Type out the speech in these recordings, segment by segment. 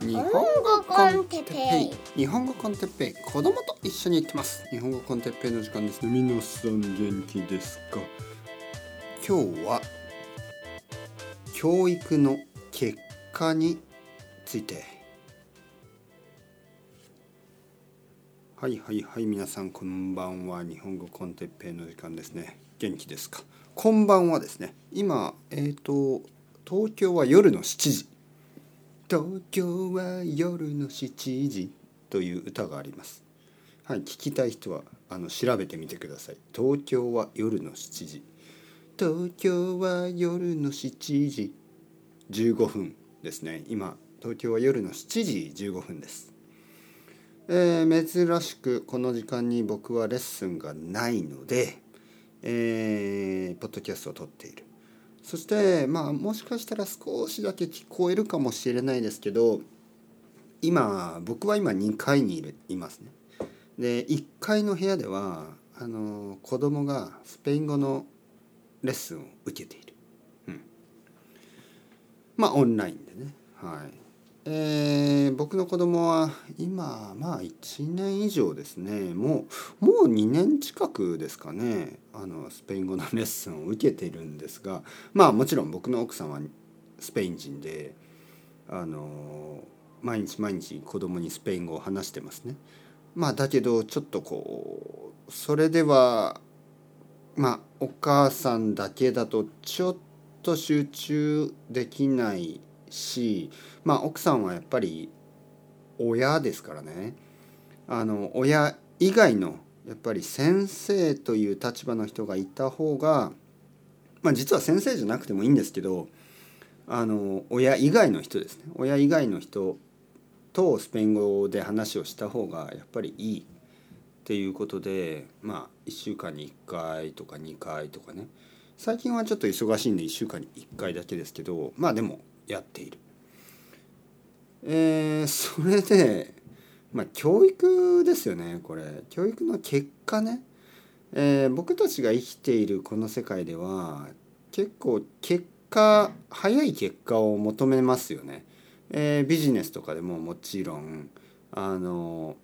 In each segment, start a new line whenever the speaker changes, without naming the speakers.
日本語コンテッペイ。
日本語コンテッペイ。子供と一緒に行ってます。日本語コンテッペイの時間ですね。皆さん元気ですか？今日は教育の結果について。はいはいはい皆さんこんばんは。日本語コンテッペイの時間ですね。元気ですか？こんばんはですね。今えっ、ー、と東京は夜の7時東京は夜の7時という歌があります。はい聞きたい人はあの調べてみてください。東京は夜の7時。東京は夜の7時。15分ですね。今東京は夜の7時。15分です。えー、珍しくこの時間に僕はレッスンがないので、えー、ポッドキャストを撮っている。そしてまあもしかしたら少しだけ聞こえるかもしれないですけど今僕は今2階にいるいますね。で1階の部屋ではあの子供がスペイン語のレッスンを受けている。うん、まあオンラインでね。はい。えー、僕の子供は今まあ1年以上ですね。もうもう2年近くですかね。あのスペイン語のレッスンを受けているんですが。まあもちろん僕の奥さんはスペイン人であの毎日毎日子供にスペイン語を話してますね。まあだけどちょっとこうそれではまあお母さんだけだとちょっと集中できないしまあ奥さんはやっぱり親ですからね。あの親以外のやっぱり先生という立場の人がいた方がまあ実は先生じゃなくてもいいんですけどあの親以外の人ですね。親以外の人とスペイン語で話をした方がやっぱりいいっていうことでまあ1週間に1回とか2回とかね。最近はちょっと忙しいんで1週間に1回だけですけどまあでもやっている。えー、それで、まあ、教育ですよねこれ教育の結果ね、えー、僕たちが生きているこの世界では結構結果早い結果を求めますよね。えー、ビジネスとかでももちろんあの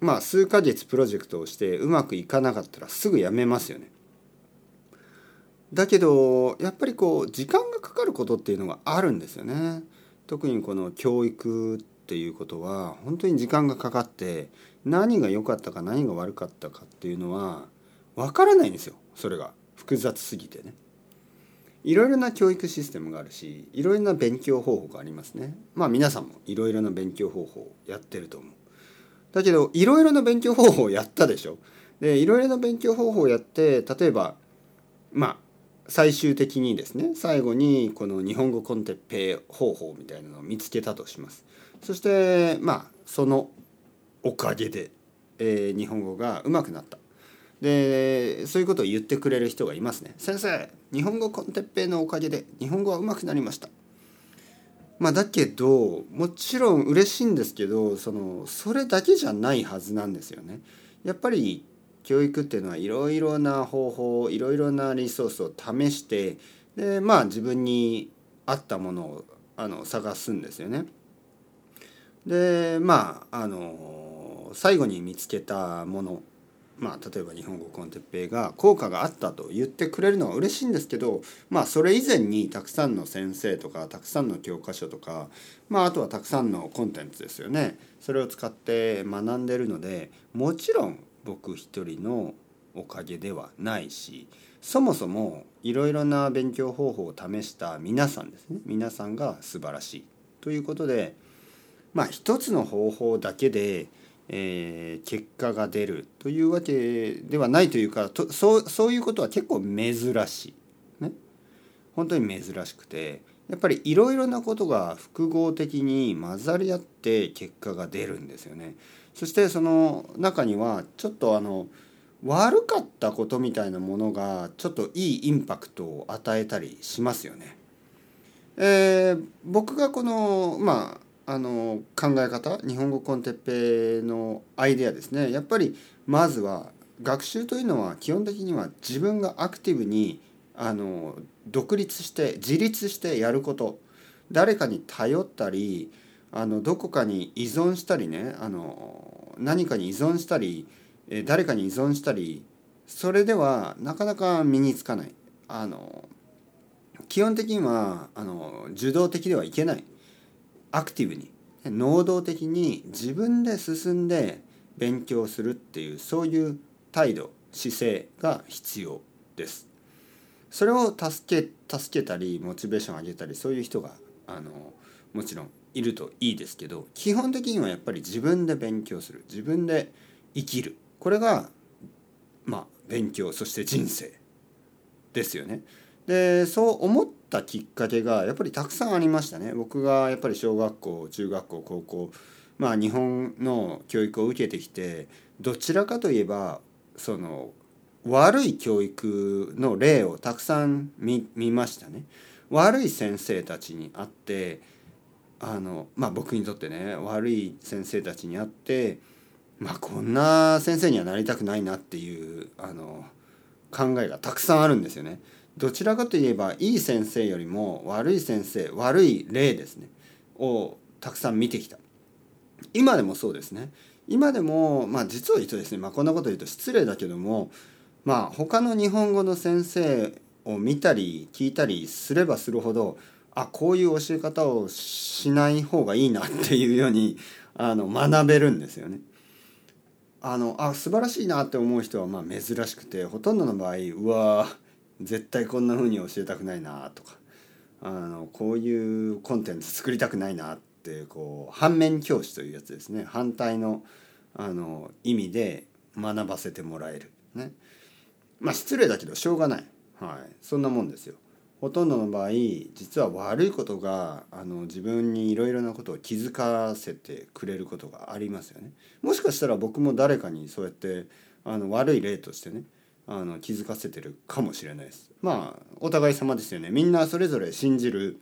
まあ数ヶ月プロジェクトをしてうまくいかなかったらすぐやめますよね。だけどやっぱりこう時間がかかることっていうのがあるんですよね。特にこの教育っていうことは本当に時間がかかって何が良かったか何が悪かったかっていうのは分からないんですよそれが複雑すぎてね。いろいろな教育システムがあるしいろいろな勉強方法がありますね。まあ皆さんもいろいろな勉強方法をやってると思う。だけどいろいろな勉強方法をやったでしょ。でいろいろな勉強方法をやって例えばまあ最終的にですね最後にこの日本語コンテッペ方法みたいなのを見つけたとします。そしてまあそのおかげで、えー、日本語が上手くなった。でそういうことを言ってくれる人がいますね。先生日本語コンテッペのおかげで日本語は上手くなりました。まあだけどもちろん嬉しいんですけどそのそれだけじゃないはずなんですよね。やっぱり教育っていうのはいろいろな方法いろいろなリソースを試してでまあ自分に合ったものをあの探すんですよね。でまああの最後に見つけたものまあ例えば日本語コンテッペイが効果があったと言ってくれるのは嬉しいんですけどまあそれ以前にたくさんの先生とかたくさんの教科書とかまああとはたくさんのコンテンツですよねそれを使って学んでるのでもちろん僕一人のおかげではないしそもそもいろいろな勉強方法を試した皆さんですね皆さんが素晴らしいということでまあ一つの方法だけで、えー、結果が出るというわけではないというかとそうそういうことは結構珍しい。ね、本当に珍しくてやっぱりいろいろなことが複合的に混ざり合って結果が出るんですよね。そしてその中にはちょっとあの悪かったことみたいなものがちょっといいインパクトを与えたりしますよね。えー、僕がこのまああの考え方日本語コンテッペのアイデアですねやっぱりまずは学習というのは基本的には自分がアクティブにあの独立して自立してやること。誰かに頼ったりあのどこかに依存したりねあの何かに依存したり誰かに依存したりそれではなかなか身につかない。あの基本的にはあの受動的ではいけない。アクティブに。能動的に自分で進んで勉強するっていうそういう態度姿勢が必要です。それを助け助けたりモチベーション上げたりそういう人があのもちろんいるといいですけど基本的にはやっぱり自分で勉強する自分で生きるこれがまあ勉強そして人生ですよね。でそう思ったきっかけがやっぱりたくさんありましたね。僕がやっぱり小学校中学校高校まあ日本の教育を受けてきてどちらかといえばその悪い教育の例をたくさん見ましたね。悪い先生たちに会ってあのまあ僕にとってね悪い先生たちに会ってまあこんな先生にはなりたくないなっていうあの考えがたくさんあるんですよね。どちらかといえばいい先生よりも悪い先生悪い例ですねをたくさん見てきた。今でもそうですね。今でもまあ実を言うとですね、まあ、こんなこと言うと失礼だけどもまあ他の日本語の先生を見たり聞いたりすればするほどあこういう教え方をしない方がいいなっていうようにあの学べるんですよね。あのあ素晴らしいなって思う人はまあ珍しくてほとんどの場合うわ絶対こんな風に教えたくないなとかあのこういうコンテンツ作りたくないなってこう反面教師というやつですね反対のあの意味で学ばせてもらえるね。まあ失礼だけどしょうがない、はい、そんなもんですよ。ほとんどの場合実は悪いことがあの自分にいろいろなことを気づかせてくれることがありますよね。もしかしたら僕も誰かにそうやってあの悪い例としてねあの気づかせてるかもしれないです。まあお互い様ですよね。みんなそれぞれ信じる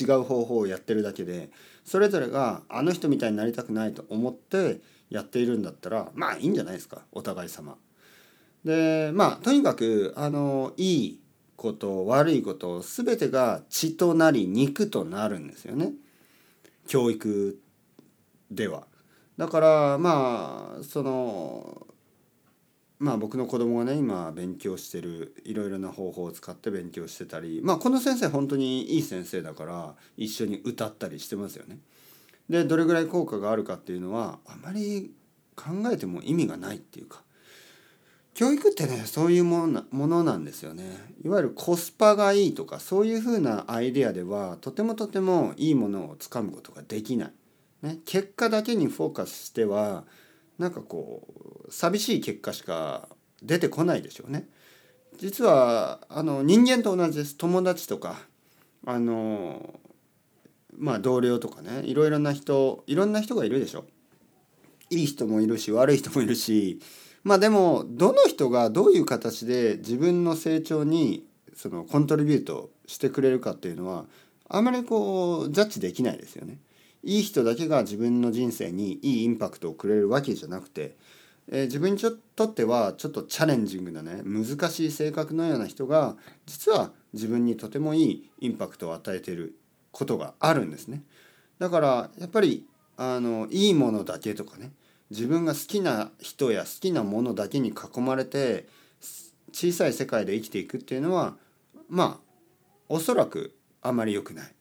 違う方法をやってるだけでそれぞれがあの人みたいになりたくないと思ってやっているんだったらまあいいんじゃないですかお互い様。でまあとにかくあのいいこと悪いこと全てが血となり肉となるんですよね教育では。だからまあそのまあ僕の子供がね今勉強してるいろいろな方法を使って勉強してたりまあこの先生本当にいい先生だから一緒に歌ったりしてますよね。でどれぐらい効果があるかっていうのはあまり考えても意味がないっていうか教育ってねそういうものなんですよね。いわゆるコスパがいいとかそういうふうなアイデアではとてもとてもいいものをつかむことができない、ね、結果だけにフォーカスしてはなんかこう寂しい結果しか出てこないでしょうね。実はあの人間と同じです。友達とかあのまあ同僚とかねいろいろな人いろんな人がいるでしょ。いい人もいるし悪い人もいるしまあでもどの人がどういう形で自分の成長にそのコントリビュートしてくれるかっていうのはあまりこうジャッジできないですよね。いい人だけが自分の人生にいいインパクトをくれるわけじゃなくて、えー、自分にとってはちょっとチャレンジングなね難しい性格のような人が実は自分にとてもいいインパクトを与えていることがあるんですね。だからやっぱりあのいいものだけとかね自分が好きな人や好きなものだけに囲まれて小さい世界で生きていくっていうのはまあおそらくあまり良くない。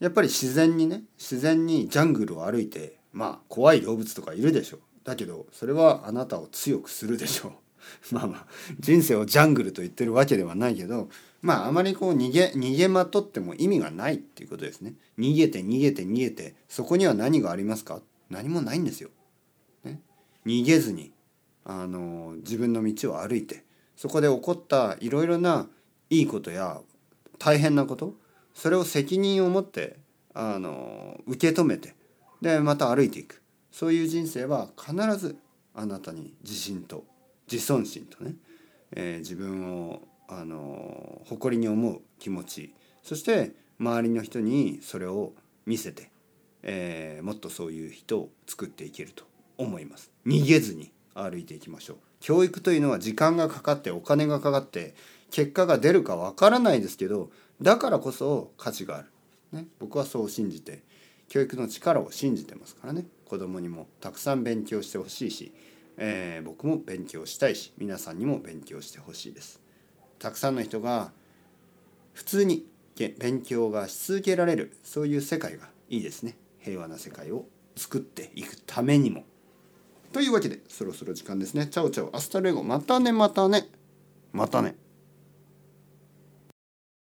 やっぱり自然にね自然にジャングルを歩いてまあ怖い動物とかいるでしょう。だけどそれはあなたを強くするでしょう。まあまあ人生をジャングルと言ってるわけではないけどまああまりこう逃げ逃げまとっても意味がないっていうことですね。逃げて逃げて逃げてそこには何がありますか？何もないんですよ。逃げずにあの自分の道を歩いてそこで起こったいろいろないいことや大変なことそれを責任を持ってあの受け止めてでまた歩いていく。そういう人生は必ずあなたに自信と自尊心とね、えー、自分をあの誇りに思う気持ちそして周りの人にそれを見せて、えー、もっとそういう人を作っていけると。思います。逃げずに歩いていきましょう。教育というのは時間がかかってお金がかかって結果が出るかわからないですけどだからこそ価値がある、ね、僕はそう信じて教育の力を信じてますからね。子供にもたくさん勉強してほしいし、えー、僕も勉強したいし皆さんにも勉強してほしいです。たくさんの人が普通に勉強がし続けられるそういう世界がいいですね。平和な世界を作っていくためにも。というわけでそろそろ時間ですね。 chao chao hasta luego またねまたねまたね。